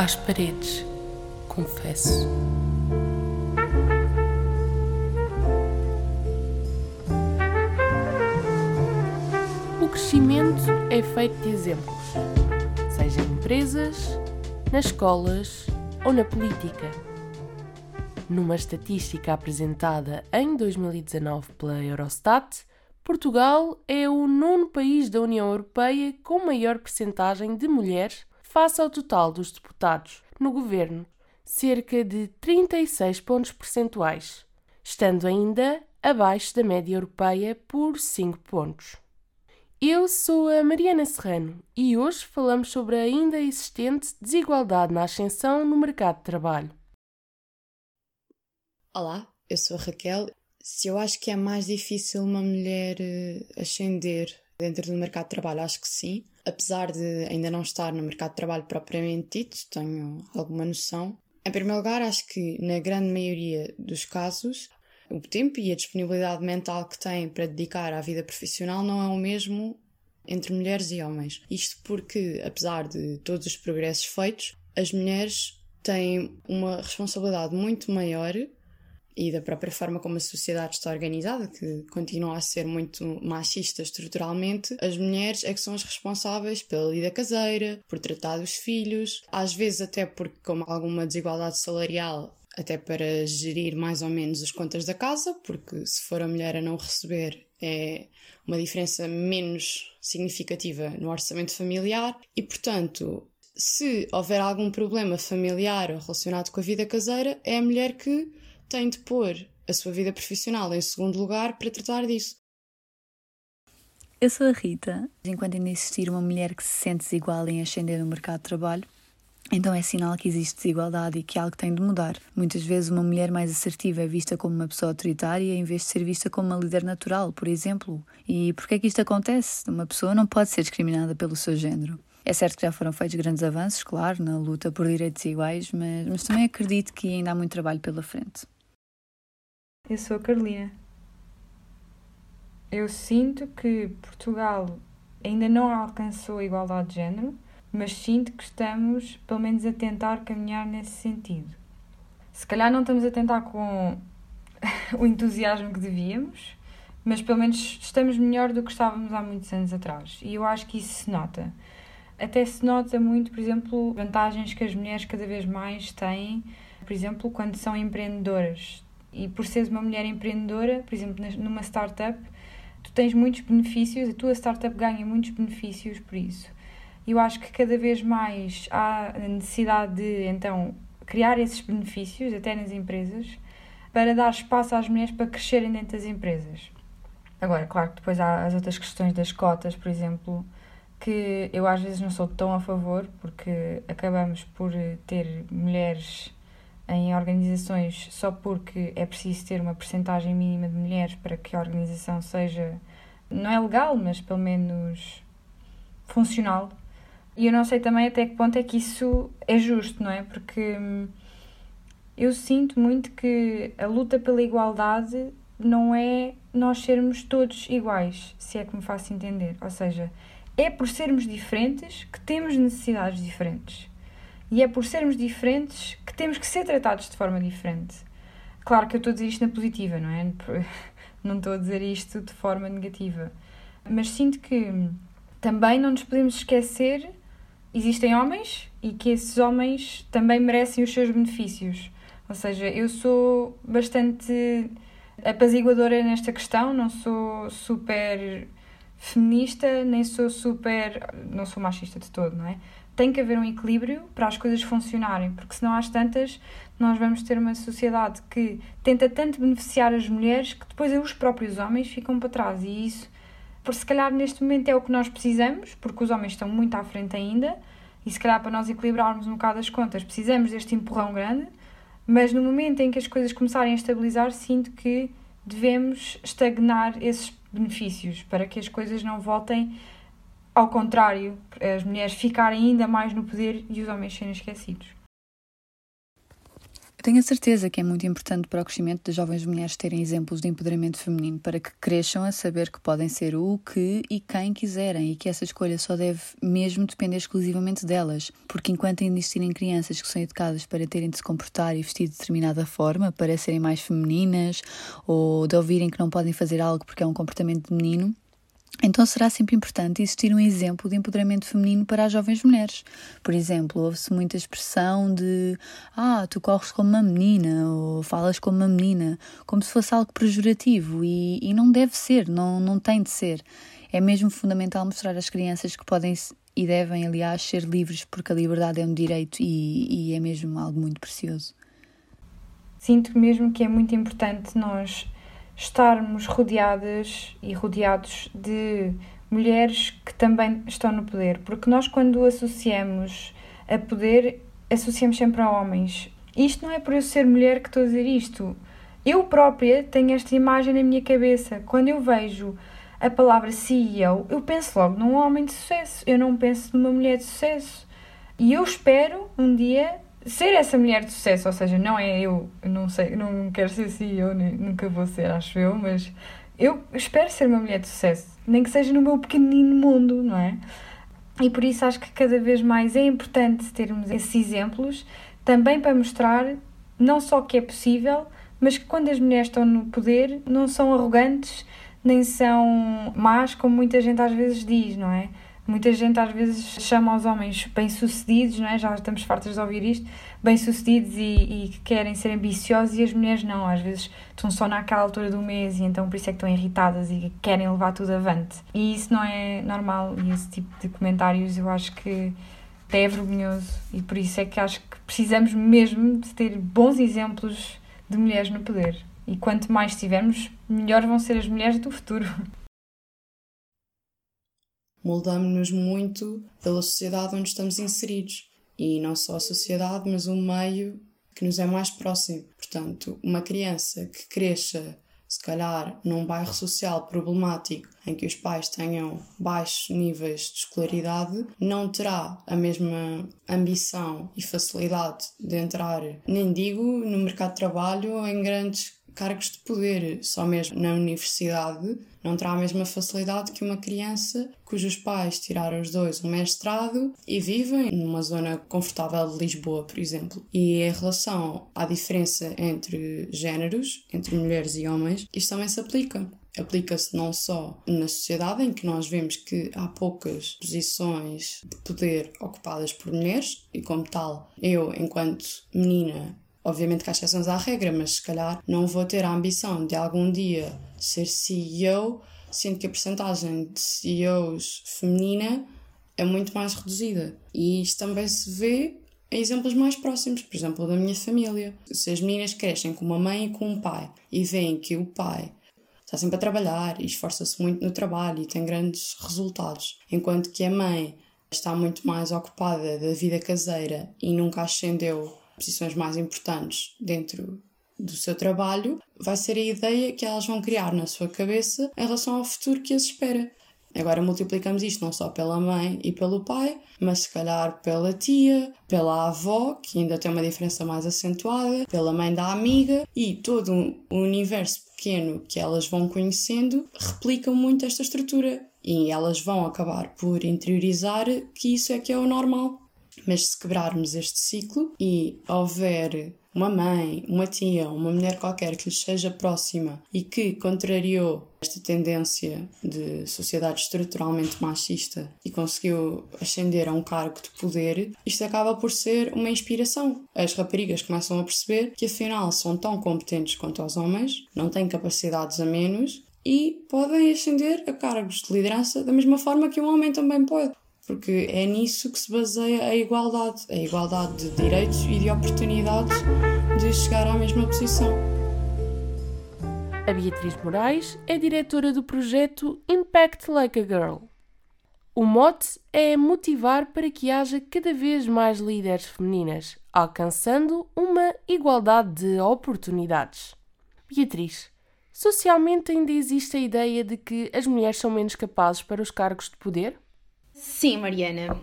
às paredes, confesso. O crescimento é feito de exemplos, seja em empresas, nas escolas ou na política. Numa estatística apresentada em 2019 pela Eurostat, Portugal é o nono país da União Europeia com maior percentagem de mulheres face ao total dos deputados no governo, cerca de 36 pontos percentuais, estando ainda abaixo da média europeia por 5 pontos. Eu sou a Mariana Serrano e hoje falamos sobre a ainda existente desigualdade na ascensão no mercado de trabalho. Olá, eu sou a Raquel. Se eu acho que é mais difícil uma mulher eh, ascender dentro do mercado de trabalho, acho que sim. Apesar de ainda não estar no mercado de trabalho propriamente dito, tenho alguma noção. Em primeiro lugar, acho que na grande maioria dos casos, o tempo e a disponibilidade mental que têm para dedicar à vida profissional não é o mesmo entre mulheres e homens. Isto porque, apesar de todos os progressos feitos, as mulheres têm uma responsabilidade muito maior e da própria forma como a sociedade está organizada, que continua a ser muito machista estruturalmente, as mulheres é que são as responsáveis pela lida caseira, por tratar dos filhos, às vezes até porque, como alguma desigualdade salarial, até para gerir mais ou menos as contas da casa, porque se for a mulher a não receber é uma diferença menos significativa no orçamento familiar. E, portanto, se houver algum problema familiar relacionado com a vida caseira, é a mulher que tem de pôr a sua vida profissional em segundo lugar para tratar disso. Eu sou a Rita. Enquanto ainda existir uma mulher que se sente desigual em ascender no mercado de trabalho, então é sinal que existe desigualdade e que algo tem de mudar. Muitas vezes uma mulher mais assertiva é vista como uma pessoa autoritária em vez de ser vista como uma líder natural, por exemplo. E por que é que isto acontece? Uma pessoa não pode ser discriminada pelo seu género. É certo que já foram feitos grandes avanços, claro, na luta por direitos iguais, mas, mas também acredito que ainda há muito trabalho pela frente. Eu sou a Carolina. Eu sinto que Portugal ainda não alcançou a igualdade de género, mas sinto que estamos, pelo menos, a tentar caminhar nesse sentido. Se calhar não estamos a tentar com o entusiasmo que devíamos, mas pelo menos estamos melhor do que estávamos há muitos anos atrás. E eu acho que isso se nota. Até se nota muito, por exemplo, vantagens que as mulheres cada vez mais têm, por exemplo, quando são empreendedoras e por seres uma mulher empreendedora, por exemplo, numa startup, tu tens muitos benefícios, a tua startup ganha muitos benefícios por isso. Eu acho que cada vez mais há a necessidade de, então, criar esses benefícios, até nas empresas, para dar espaço às mulheres para crescerem dentro das empresas. Agora, claro que depois há as outras questões das cotas, por exemplo, que eu às vezes não sou tão a favor, porque acabamos por ter mulheres em organizações só porque é preciso ter uma percentagem mínima de mulheres para que a organização seja, não é legal, mas pelo menos funcional. E eu não sei também até que ponto é que isso é justo, não é? Porque hum, eu sinto muito que a luta pela igualdade não é nós sermos todos iguais, se é que me faço entender. Ou seja, é por sermos diferentes que temos necessidades diferentes. E é por sermos diferentes que temos que ser tratados de forma diferente. Claro que eu estou a dizer isto na positiva, não é? Não estou a dizer isto de forma negativa. Mas sinto que também não nos podemos esquecer existem homens e que esses homens também merecem os seus benefícios. Ou seja, eu sou bastante apaziguadora nesta questão, não sou super feminista, nem sou super. não sou machista de todo, não é? Tem que haver um equilíbrio para as coisas funcionarem, porque senão às tantas nós vamos ter uma sociedade que tenta tanto beneficiar as mulheres que depois os próprios homens ficam para trás. E isso, por se calhar neste momento é o que nós precisamos, porque os homens estão muito à frente ainda e se calhar para nós equilibrarmos um bocado as contas precisamos deste empurrão grande, mas no momento em que as coisas começarem a estabilizar sinto que devemos estagnar esses benefícios para que as coisas não voltem ao contrário, as mulheres ficarem ainda mais no poder e os homens serem esquecidos. Eu tenho a certeza que é muito importante para o crescimento das jovens mulheres terem exemplos de empoderamento feminino para que cresçam a saber que podem ser o que e quem quiserem e que essa escolha só deve mesmo depender exclusivamente delas, porque enquanto ainda existirem crianças que são educadas para terem de se comportar e vestir de determinada forma, para serem mais femininas ou de ouvirem que não podem fazer algo porque é um comportamento de menino, então será sempre importante existir um exemplo de empoderamento feminino para as jovens mulheres. Por exemplo, ouve-se muita expressão de ah, tu corres como uma menina ou falas como uma menina, como se fosse algo pejorativo e, e não deve ser, não, não tem de ser. É mesmo fundamental mostrar às crianças que podem e devem, aliás, ser livres, porque a liberdade é um direito e, e é mesmo algo muito precioso. Sinto mesmo que é muito importante nós estarmos rodeadas e rodeados de mulheres que também estão no poder, porque nós, quando associamos a poder, associamos sempre a homens. Isto não é por eu ser mulher que estou a dizer isto. Eu própria tenho esta imagem na minha cabeça. Quando eu vejo a palavra CEO, eu penso logo num homem de sucesso, eu não penso numa mulher de sucesso. E eu espero um dia ser essa mulher de sucesso, ou seja, não é eu, não sei, não quero ser CEO, nunca vou ser, acho eu, mas eu espero ser uma mulher de sucesso, nem que seja no meu pequenino mundo, não é? E por isso acho que cada vez mais é importante termos esses exemplos, também para mostrar não só que é possível, mas que quando as mulheres estão no poder não são arrogantes, nem são más, como muita gente às vezes diz, não é? Muita gente às vezes chama os homens bem-sucedidos, não é? já estamos fartas de ouvir isto, bem-sucedidos e, e que querem ser ambiciosos e as mulheres não, às vezes estão só naquela altura do mês e então por isso é que estão irritadas e querem levar tudo avante. E isso não é normal e esse tipo de comentários eu acho que é vergonhoso e por isso é que acho que precisamos mesmo de ter bons exemplos de mulheres no poder. E quanto mais tivermos, melhor vão ser as mulheres do futuro. Moldamos-nos muito pela sociedade onde estamos inseridos. E não só a sociedade, mas o meio que nos é mais próximo. Portanto, uma criança que cresça, se calhar, num bairro social problemático em que os pais tenham baixos níveis de escolaridade, não terá a mesma ambição e facilidade de entrar, nem digo no mercado de trabalho em grandes cargos de poder, só mesmo na universidade, não terá a mesma facilidade que uma criança cujos pais tiraram os dois um mestrado e vivem numa zona confortável de Lisboa, por exemplo. E em relação à diferença entre géneros, entre mulheres e homens, isto também se aplica. Aplica-se não só na sociedade, em que nós vemos que há poucas posições de poder ocupadas por mulheres, e como tal, eu, enquanto menina, Obviamente que há exceções à regra, mas se calhar não vou ter a ambição de algum dia ser CEO, sendo que a porcentagem de CEOs feminina é muito mais reduzida. E isto também se vê em exemplos mais próximos, por exemplo, da minha família. Se as meninas crescem com uma mãe e com um pai e veem que o pai está sempre a trabalhar e esforça-se muito no trabalho e tem grandes resultados, enquanto que a mãe está muito mais ocupada da vida caseira e nunca ascendeu posições mais importantes dentro do seu trabalho, vai ser a ideia que elas vão criar na sua cabeça em relação ao futuro que as espera. Agora multiplicamos isto não só pela mãe e pelo pai, mas se calhar pela tia, pela avó, que ainda tem uma diferença mais acentuada, pela mãe da amiga e todo o universo pequeno que elas vão conhecendo replicam muito esta estrutura e elas vão acabar por interiorizar que isso é que é o normal. Mas se quebrarmos este ciclo e houver uma mãe, uma tia, uma mulher qualquer que lhes seja próxima e que contrariou esta tendência de sociedade estruturalmente machista e conseguiu ascender a um cargo de poder, isto acaba por ser uma inspiração. As raparigas começam a perceber que afinal são tão competentes quanto os homens, não têm capacidades a menos e podem ascender a cargos de liderança da mesma forma que um homem também pode porque é nisso que se baseia a igualdade a igualdade de direitos e de oportunidades de chegar à mesma posição. A Beatriz Moraes é diretora do projeto Impact Like a Girl. O mote é motivar para que haja cada vez mais líderes femininas, alcançando uma igualdade de oportunidades. Beatriz, socialmente ainda existe a ideia de que as mulheres são menos capazes para os cargos de poder? Sim, Mariana.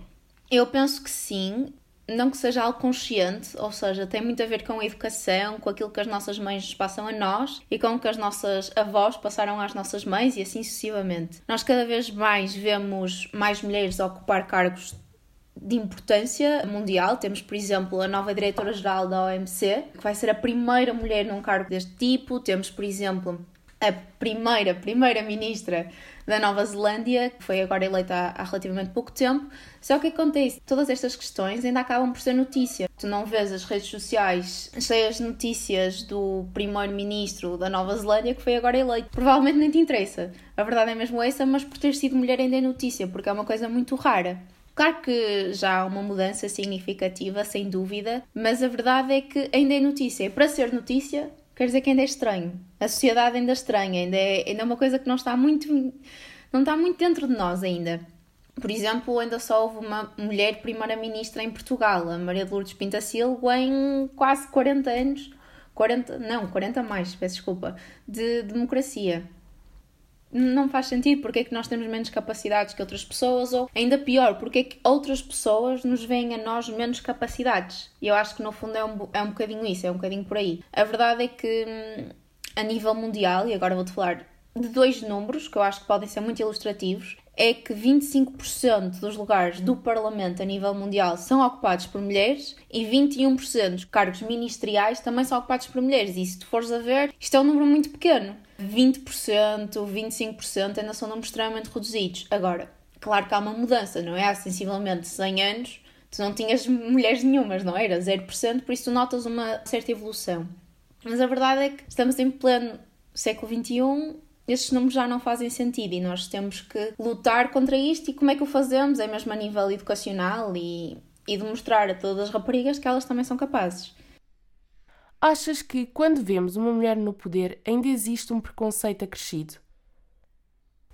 Eu penso que sim. não que seja algo consciente, ou seja, tem muito a ver com a educação, com aquilo que as nossas mães passam a nós e com o que as nossas avós passaram às nossas mães e assim sucessivamente. Nós cada vez mais vemos mais mulheres ocupar cargos de importância mundial. Temos, por exemplo, a nova diretora-geral da OMC, que vai ser a primeira mulher num cargo deste tipo. Temos, por exemplo, a primeira, primeira ministra da Nova Zelândia, que foi agora eleita há, relativamente pouco tempo. Só que acontece, todas estas questões ainda acabam por ser notícia. Tu não vês as redes sociais cheias de notícias do primeiro-ministro da Nova Zelândia que foi agora eleito. Provavelmente nem te interessa. A verdade é mesmo essa, mas por ter sido mulher ainda é notícia, porque é uma coisa muito rara. Claro que já há uma mudança significativa, sem dúvida, mas a verdade é que ainda é notícia. E para ser notícia, quer dizer que ainda é estranho. A sociedade ainda é estranha, ainda é, ainda é uma coisa que não está muito, não está muito dentro de nós ainda. Por exemplo, ainda só houve uma mulher primeira-ministra em Portugal, a Maria de Lourdes Pintacilgo, em quase 40 anos, 40, não, 40 mais, peço desculpa, de democracia não faz sentido, porque é que nós temos menos capacidades que outras pessoas, ou ainda pior, porque é que outras pessoas nos veem a nós menos capacidades. E eu acho que no fundo é um, é um bocadinho isso, é um bocadinho por aí. A verdade é que hum, a nível mundial, e agora vou-te falar de dois números que eu acho que podem ser muito ilustrativos, é que 25% dos lugares do Parlamento a nível mundial são ocupados por mulheres e 21% dos cargos ministeriais também são ocupados por mulheres. E se tu fores a ver, isto é um número muito pequeno. 20%, 25% ainda são números extremamente reduzidos. Agora, claro que há uma mudança, não é? Há sensivelmente 100 anos tu não tinhas mulheres nenhumas, não era? 0%, por isso tu notas uma certa evolução. Mas a verdade é que estamos em pleno século XXI, estes números já não fazem sentido e nós temos que lutar contra isto. E como é que o fazemos? É mesmo a nível educacional e, e demonstrar a todas as raparigas que elas também são capazes. Achas que, quando vemos uma mulher no poder, ainda existe um preconceito acrescido?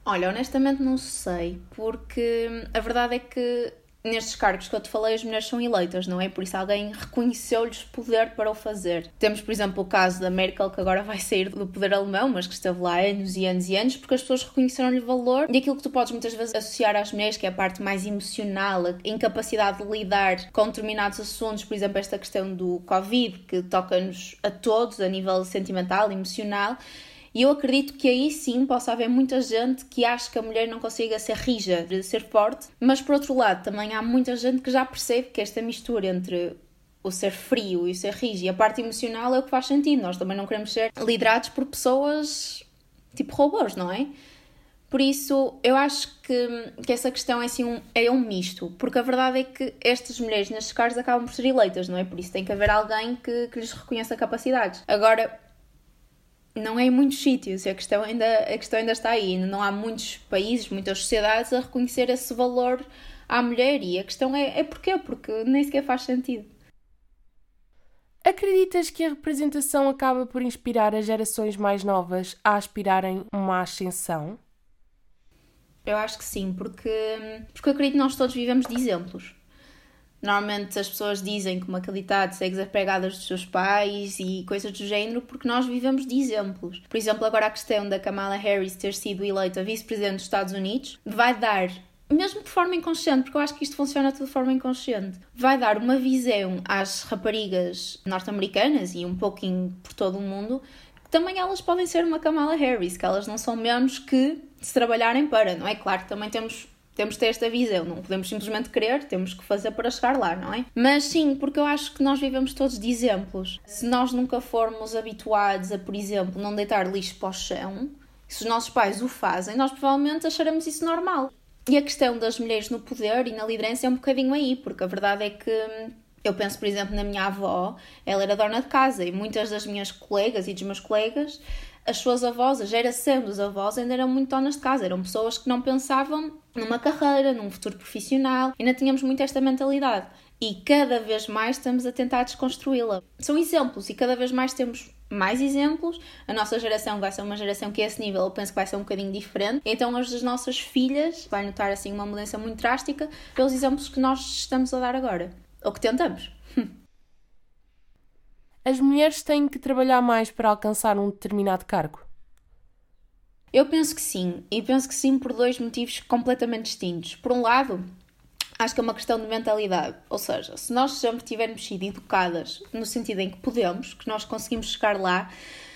Olha, honestamente não sei, porque a verdade é que nestes cargos que eu te falei, as mulheres são eleitas, não é? Por isso alguém reconheceu-lhes poder para o fazer. Temos, por exemplo, o caso da Merkel, que agora vai sair do poder alemão, mas que esteve lá anos e anos e anos, porque as pessoas reconheceram-lhe valor. E aquilo que tu podes muitas vezes associar às mulheres, que é a parte mais emocional, a incapacidade de lidar com determinados assuntos, por exemplo, esta questão do Covid, que toca-nos a todos a nível sentimental, emocional e eu acredito que aí sim possa haver muita gente que acha que a mulher não consiga ser rija, ser forte, mas por outro lado também há muita gente que já percebe que esta mistura entre o ser frio e o ser rígido e a parte emocional é o que faz sentido. Nós também não queremos ser liderados por pessoas tipo robôs, não é? Por isso, eu acho que, que essa questão é, assim um, é um misto, porque a verdade é que estas mulheres nestes cargos acabam por ser eleitas, não é? Por isso tem que haver alguém que, que lhes reconheça capacidades. Agora, não é em muitos sítios, a questão, ainda, a questão ainda está aí. Ainda não há muitos países, muitas sociedades a reconhecer esse valor à mulher. E a questão é, é porquê? Porque nem sequer faz sentido. Acreditas que a representação acaba por inspirar as gerações mais novas a aspirarem uma ascensão? Eu acho que sim, porque, porque eu acredito que nós todos vivemos de exemplos. Normalmente as pessoas dizem que uma qualidade segue as pegadas dos seus pais e coisas do género porque nós vivemos de exemplos. Por exemplo, agora a questão da Kamala Harris ter sido eleita vice-presidente dos Estados Unidos vai dar mesmo de forma inconsciente, porque eu acho que isto funciona de forma inconsciente, vai dar uma visão às raparigas norte-americanas e um pouquinho por todo o mundo que também elas podem ser uma Kamala Harris, que elas não são menos que se trabalharem para, não é? Claro que também temos temos de ter esta visão, não podemos simplesmente querer, temos que fazer para chegar lá, não é? Mas sim, porque eu acho que nós vivemos todos de exemplos. Se nós nunca formos habituados a, por exemplo, não deitar lixo para o chão, se os nossos pais o fazem, nós provavelmente acharemos isso normal. E a questão das mulheres no poder e na liderança é um bocadinho aí, porque a verdade é que eu penso, por exemplo, na minha avó, ela era dona de casa e muitas das minhas colegas e dos meus colegas as suas avós, a geração dos avós ainda eram muito donas de casa, eram pessoas que não pensavam numa carreira, num futuro profissional, ainda tínhamos muito esta mentalidade. E cada vez mais estamos a tentar desconstruí-la. São exemplos e cada vez mais temos mais exemplos. A nossa geração vai ser uma geração que a esse nível eu penso que vai ser um bocadinho diferente. Então as nossas filhas vai notar assim uma mudança muito drástica pelos exemplos que nós estamos a dar agora. Ou que tentamos. as mulheres têm que trabalhar mais para alcançar um determinado cargo? Eu penso que sim, e penso que sim por dois motivos completamente distintos. Por um lado, acho que é uma questão de mentalidade. Ou seja, se nós sempre tivermos sido educadas no sentido em que podemos, que nós conseguimos chegar lá,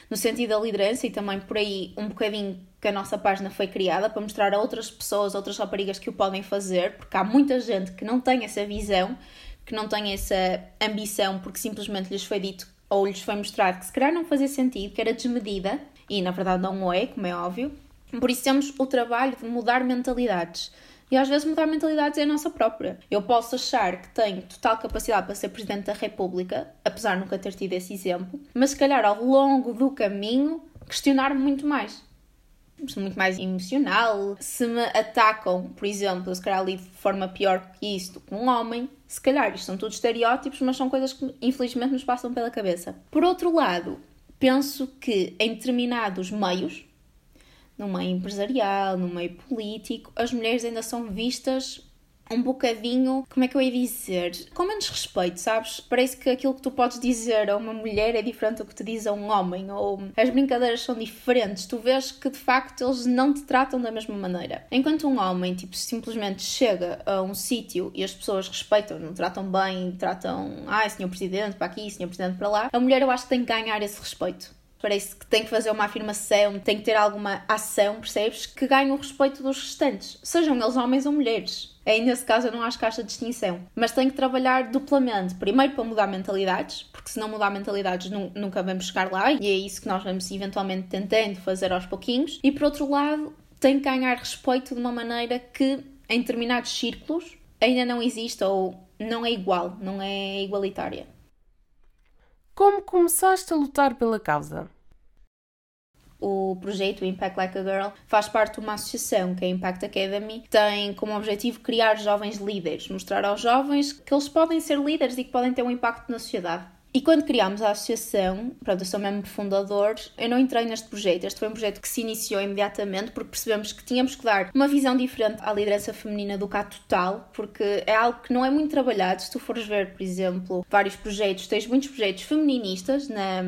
no sentido da liderança e também por aí um bocadinho que a nossa página foi criada para mostrar a outras pessoas, outras raparigas que o podem fazer, porque há muita gente que não tem essa visão, que não tem essa ambição, porque simplesmente lhes foi dito ou lhes foi mostrado que se calhar não fazia sentido, que era desmedida, e na verdade não é, como é óbvio. Por isso temos o trabalho de mudar mentalidades. E às vezes mudar mentalidades é a nossa própria. Eu posso achar que tenho total capacidade para ser Presidente da República, apesar de nunca ter tido esse exemplo, mas se calhar ao longo do caminho questionar-me muito mais. Sou muito mais emocional. Se me atacam, por exemplo, se calhar ali de forma pior que do que um homem, se calhar isto são todos estereótipos, mas são coisas que infelizmente nos passam pela cabeça. Por outro lado, penso que em determinados meios, no meio empresarial, no meio político, as mulheres ainda são vistas um bocadinho, como é que eu ia dizer? Com menos respeito, sabes? Parece que aquilo que tu podes dizer a uma mulher é diferente do que te diz a um homem, ou as brincadeiras são diferentes. Tu vês que de facto eles não te tratam da mesma maneira. Enquanto um homem, tipo, simplesmente chega a um sítio e as pessoas respeitam, não tratam bem, tratam, ai, senhor presidente, para aqui, senhor presidente para lá, a mulher eu acho que tem que ganhar esse respeito. Parece que tem que fazer uma afirmação, tem que ter alguma ação, percebes? Que ganhe o respeito dos restantes, sejam eles homens ou mulheres. Aí nesse caso eu não acho que haja distinção. Mas tem que trabalhar duplamente. Primeiro para mudar mentalidades, porque se não mudar mentalidades nunca vamos chegar lá e é isso que nós vamos eventualmente tentando fazer aos pouquinhos. E por outro lado, tem que ganhar respeito de uma maneira que em determinados círculos ainda não existe ou não é igual, não é igualitária. Como começaste a lutar pela causa? O projeto Impact Like a Girl faz parte de uma associação que é a Impact Academy, tem como objetivo criar jovens líderes, mostrar aos jovens que eles podem ser líderes e que podem ter um impacto na sociedade. E quando criámos a associação, pronto, eu sou mesmo fundador, eu não entrei neste projeto. Este foi um projeto que se iniciou imediatamente porque percebemos que tínhamos que dar uma visão diferente à liderança feminina do cá total, porque é algo que não é muito trabalhado. Se tu fores ver, por exemplo, vários projetos, tens muitos projetos feministas na,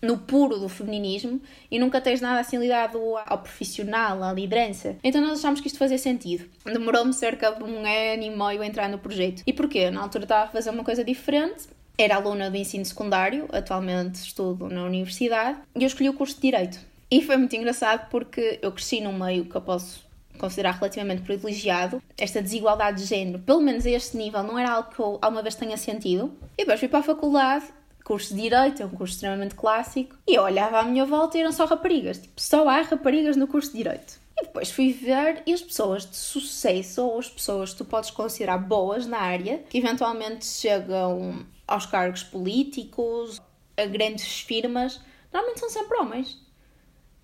no puro do feminismo e nunca tens nada assim ligado ao profissional, à liderança. Então nós achámos que isto fazia sentido. Demorou-me cerca de um ano e meio a entrar no projeto. E porquê? Na altura estava a fazer uma coisa diferente era aluna do ensino secundário, atualmente estudo na universidade, e eu escolhi o curso de Direito. E foi muito engraçado porque eu cresci num meio que eu posso considerar relativamente privilegiado. Esta desigualdade de género, pelo menos a este nível, não era algo que eu alguma vez tenha sentido. E depois fui para a faculdade, curso de Direito, é um curso extremamente clássico, e eu olhava à minha volta e eram só raparigas. Tipo, só há raparigas no curso de Direito. E depois fui ver e as pessoas de sucesso, ou as pessoas que tu podes considerar boas na área, que eventualmente chegam aos cargos políticos, a grandes firmas, normalmente são sempre homens.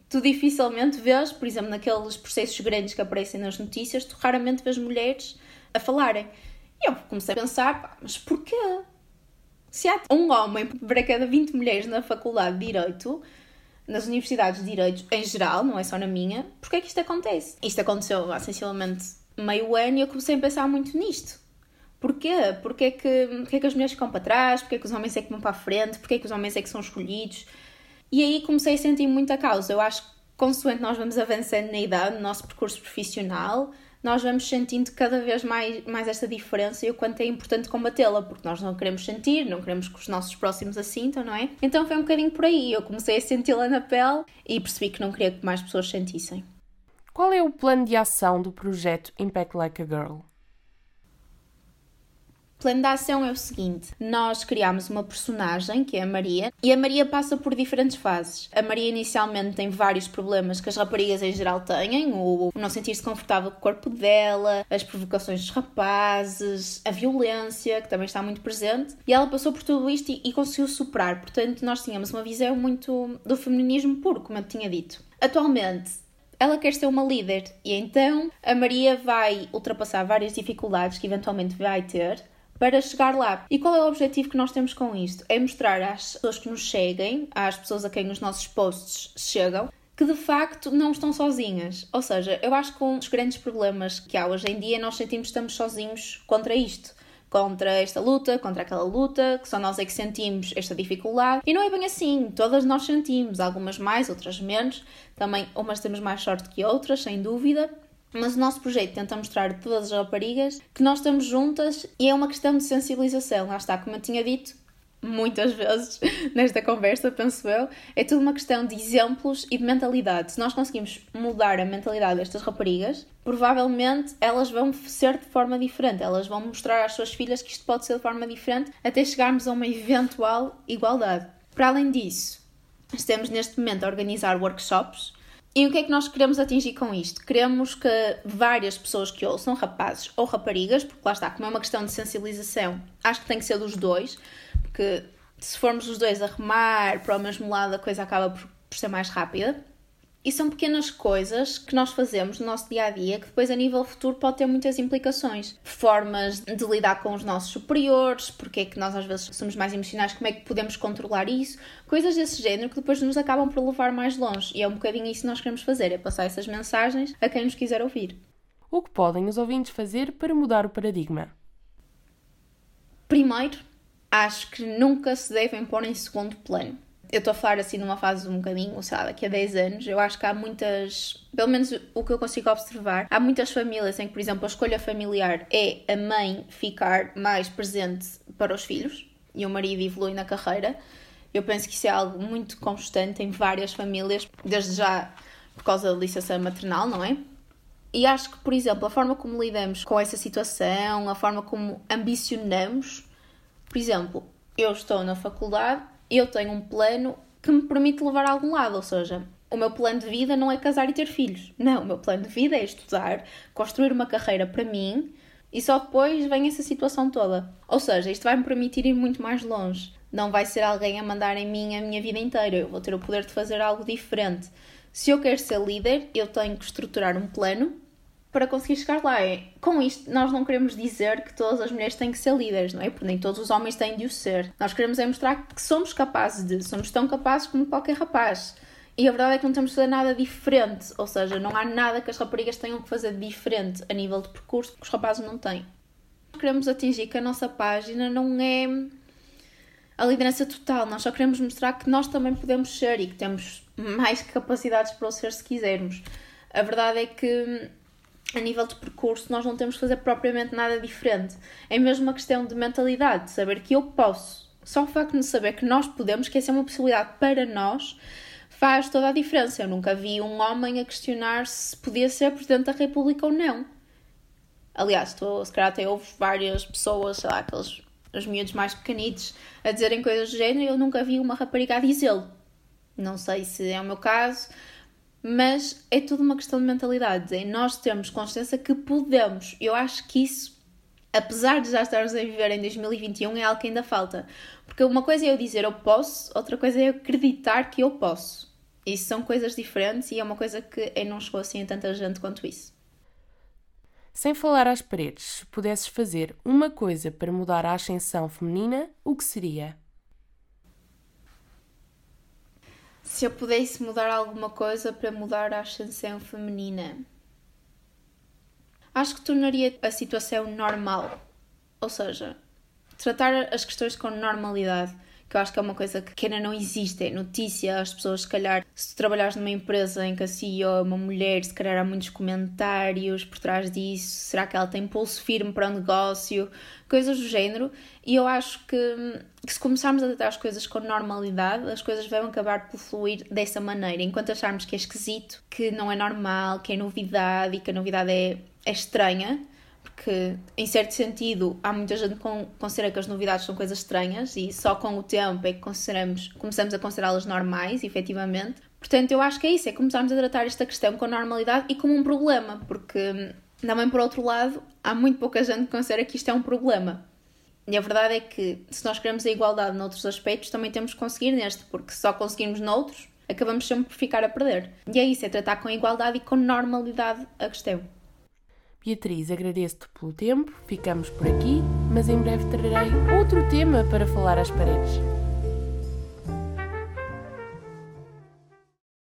Tu dificilmente vês, por exemplo, naqueles processos grandes que aparecem nas notícias, tu raramente vês mulheres a falarem. E eu comecei a pensar, mas porquê? Se há um homem para cada 20 mulheres na faculdade de Direito, nas universidades de Direito em geral, não é só na minha, porquê é que isto acontece? Isto aconteceu há sensivelmente meio ano e eu comecei a pensar muito nisto. Porquê? Porquê é que, porquê é que as mulheres ficam para trás? Porquê é que os homens é que vão para a frente? Porquê é que os homens é que são escolhidos? E aí comecei a sentir muita causa. Eu acho que, consoante nós vamos avançando na idade, no nosso percurso profissional, nós vamos sentindo cada vez mais, mais esta diferença e o quanto é importante combatê-la, porque nós não queremos sentir, não queremos que os nossos próximos a sintam, não é? Então foi um bocadinho por aí. Eu comecei a senti-la na pele e percebi que não queria que mais pessoas sentissem. Qual é o plano de ação do projeto Impact Like a Girl? Plano de ação é o seguinte: nós criamos uma personagem, que é a Maria, e a Maria passa por diferentes fases. A Maria inicialmente tem vários problemas que as raparigas em geral têm, o não sentir-se confortável com o corpo dela, as provocações dos rapazes, a violência, que também está muito presente, e ela passou por tudo isto e, e conseguiu superar. Portanto, nós tínhamos uma visão muito do feminismo puro, como eu tinha dito. Atualmente, ela quer ser uma líder e então a Maria vai ultrapassar várias dificuldades que eventualmente vai ter para chegar lá. E qual é o objetivo que nós temos com isto? É mostrar às pessoas que nos seguem, às pessoas a quem os nossos posts chegam, que de facto não estão sozinhas. Ou seja, eu acho que um dos grandes problemas que há hoje em dia nós sentimos que estamos sozinhos contra isto. Contra esta luta, contra aquela luta, que só nós é que sentimos esta dificuldade. E não é bem assim, todas nós sentimos, algumas mais, outras menos. Também, umas temos mais sorte que outras, sem dúvida. Mas o nosso projeto tenta mostrar a todas as raparigas que nós estamos juntas e é uma questão de sensibilização. Lá está, como eu tinha dito, muitas vezes nesta conversa, penso eu, é tudo uma questão de exemplos e de mentalidade. Se nós conseguimos mudar a mentalidade destas raparigas, provavelmente elas vão ser de forma diferente, elas vão mostrar às suas filhas que isto pode ser de forma diferente até chegarmos a uma eventual igualdade. Para além disso, estamos neste momento a organizar workshops e o que é que nós queremos atingir com isto? Queremos que várias pessoas que ouçam, rapazes ou raparigas, porque lá está, como é uma questão de sensibilização, acho que tem que ser dos dois, porque se formos os dois a remar para o mesmo lado, a coisa acaba por, por ser mais rápida. E são pequenas coisas que nós fazemos no nosso dia a dia que depois, a nível futuro, pode ter muitas implicações. Formas de lidar com os nossos superiores, porque é que nós às vezes somos mais emocionais, como é que podemos controlar isso, coisas desse género que depois nos acabam por levar mais longe. E é um bocadinho isso que nós queremos fazer: é passar essas mensagens a quem nos quiser ouvir. O que podem os ouvintes fazer para mudar o paradigma? Primeiro, acho que nunca se devem pôr em segundo plano. Eu estou a falar assim numa fase um bocadinho, sei lá, daqui a 10 anos. Eu acho que há muitas, pelo menos o que eu consigo observar, há muitas famílias em que, por exemplo, a escolha familiar é a mãe ficar mais presente para os filhos e o marido evolui na carreira. Eu penso que isso é algo muito constante em várias famílias, desde já por causa da licença maternal, não é? E acho que, por exemplo, a forma como lidamos com essa situação, a forma como ambicionamos por exemplo, eu estou na faculdade, eu tenho um plano que me permite levar a algum lado, ou seja, o meu plano de vida não é casar e ter filhos. Não, o meu plano de vida é estudar, construir uma carreira para mim e só depois vem essa situação toda. Ou seja, isto vai me permitir ir muito mais longe. Não vai ser alguém a mandar em mim a minha vida inteira. Eu vou ter o poder de fazer algo diferente. Se eu quero ser líder, eu tenho que estruturar um plano para conseguir chegar lá. É, com isto, nós não queremos dizer que todas as mulheres têm que ser líderes, não é? Porque nem todos os homens têm de o ser. Nós queremos é mostrar que somos capazes de, somos tão capazes como qualquer rapaz. E a verdade é que não temos de fazer nada diferente, ou seja, não há nada que as raparigas tenham que fazer diferente a nível de percurso que os rapazes não têm. Queremos atingir que a nossa página não é a liderança total, nós só queremos mostrar que nós também podemos ser e que temos mais capacidades para o ser se quisermos. A verdade é que a nível de percurso, nós não temos que fazer propriamente nada diferente. É mesmo uma questão de mentalidade, de saber que eu posso. Só o facto de saber que nós podemos, que essa é uma possibilidade para nós, faz toda a diferença. Eu nunca vi um homem a questionar se podia ser Presidente da República ou não. Aliás, estou, se calhar até houve várias pessoas, sei lá, aqueles os miúdos mais pequenitos, a dizerem coisas do género eu nunca vi uma rapariga a dizê-lo. Não sei se é o meu caso, mas é tudo uma questão de mentalidade. Nós temos consciência que podemos. Eu acho que isso, apesar de já estarmos a viver em 2021, é algo que ainda falta. Porque uma coisa é eu dizer eu posso, outra coisa é eu acreditar que eu posso. Isso são coisas diferentes e é uma coisa que não chegou assim a tanta gente quanto isso. Sem falar às paredes, se pudesses fazer uma coisa para mudar a ascensão feminina, o que seria? Se eu pudesse mudar alguma coisa para mudar a ascensão feminina, acho que tornaria a situação normal. Ou seja, tratar as questões com normalidade que eu acho que é uma coisa que ainda não existe, é notícia, as pessoas, se calhar, se trabalhares numa empresa em que a CEO é uma mulher, se calhar há muitos comentários por trás disso, será que ela tem pulso firme para o negócio, coisas do género, e eu acho que, que se começarmos a tratar as coisas com normalidade, as coisas vão acabar por fluir dessa maneira, enquanto acharmos que é esquisito, que não é normal, que é novidade e que a novidade é, é estranha, que, em certo sentido, há muita gente que considera que as novidades são coisas estranhas e só com o tempo é que consideramos, começamos a considerá-las normais, efetivamente. Portanto, eu acho que é isso, é começarmos a tratar esta questão com normalidade e como um problema, porque também, por outro lado, há muito pouca gente que considera que isto é um problema. E a verdade é que, se nós queremos a igualdade noutros aspectos, também temos que conseguir neste, porque se só conseguirmos noutros, acabamos sempre por ficar a perder. E é isso, é tratar com igualdade e com normalidade a questão. Beatriz, agradeço-te pelo tempo, ficamos por aqui, mas em breve trarei outro tema para falar às paredes.